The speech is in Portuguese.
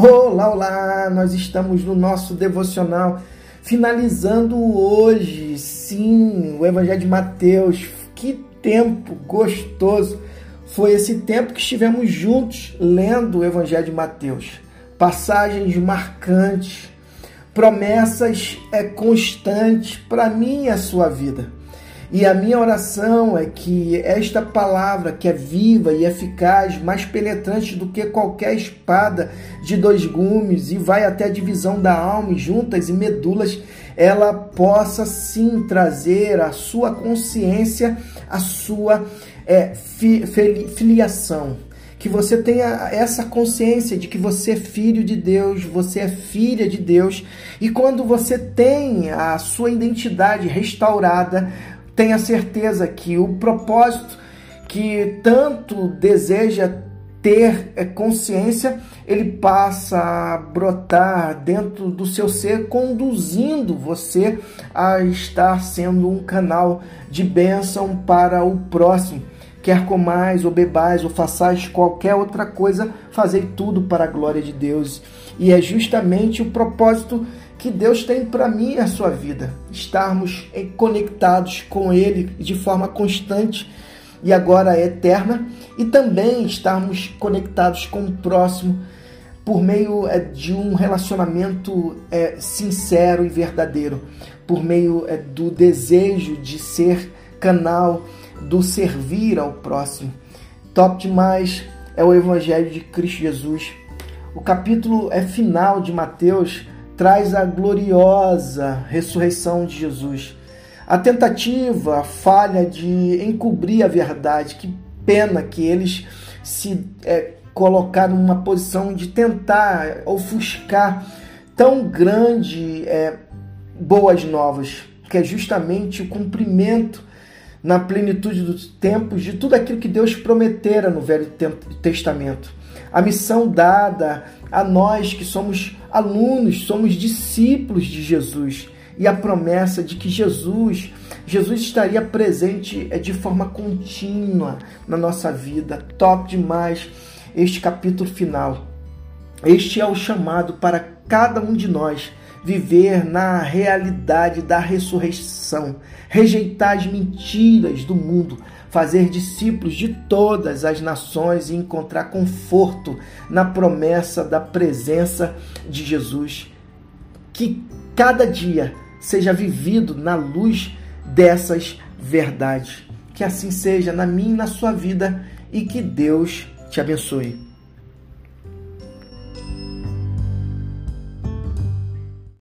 Olá, olá! Nós estamos no nosso devocional, finalizando hoje, sim, o Evangelho de Mateus. Que tempo gostoso foi esse tempo que estivemos juntos lendo o Evangelho de Mateus. Passagens marcantes, promessas é constantes para mim e a sua vida. E a minha oração é que esta palavra, que é viva e eficaz, mais penetrante do que qualquer espada de dois gumes e vai até a divisão da alma juntas e medulas, ela possa sim trazer a sua consciência, a sua é, fi, filiação. Que você tenha essa consciência de que você é filho de Deus, você é filha de Deus, e quando você tem a sua identidade restaurada, tenha certeza que o propósito que tanto deseja ter é, consciência, ele passa a brotar dentro do seu ser, conduzindo você a estar sendo um canal de bênção para o próximo. Quer comais ou bebais ou façais qualquer outra coisa, fazei tudo para a glória de Deus. E é justamente o propósito que Deus tem para mim e a sua vida. Estarmos conectados com Ele de forma constante e agora eterna, e também estarmos conectados com o próximo por meio é, de um relacionamento é, sincero e verdadeiro, por meio é, do desejo de ser canal, do servir ao próximo. Top demais é o Evangelho de Cristo Jesus. O capítulo é final de Mateus traz a gloriosa ressurreição de Jesus. A tentativa, a falha de encobrir a verdade, que pena que eles se é, colocaram numa posição de tentar ofuscar tão grande é, boas novas, que é justamente o cumprimento na plenitude dos tempos de tudo aquilo que Deus prometera no Velho Testamento. A missão dada a nós que somos alunos, somos discípulos de Jesus e a promessa de que Jesus, Jesus estaria presente é, de forma contínua na nossa vida. Top demais este capítulo final. Este é o chamado para cada um de nós viver na realidade da ressurreição, rejeitar as mentiras do mundo, fazer discípulos de todas as nações e encontrar conforto na promessa da presença de Jesus. Que cada dia seja vivido na luz dessas verdades. Que assim seja na minha e na sua vida e que Deus te abençoe.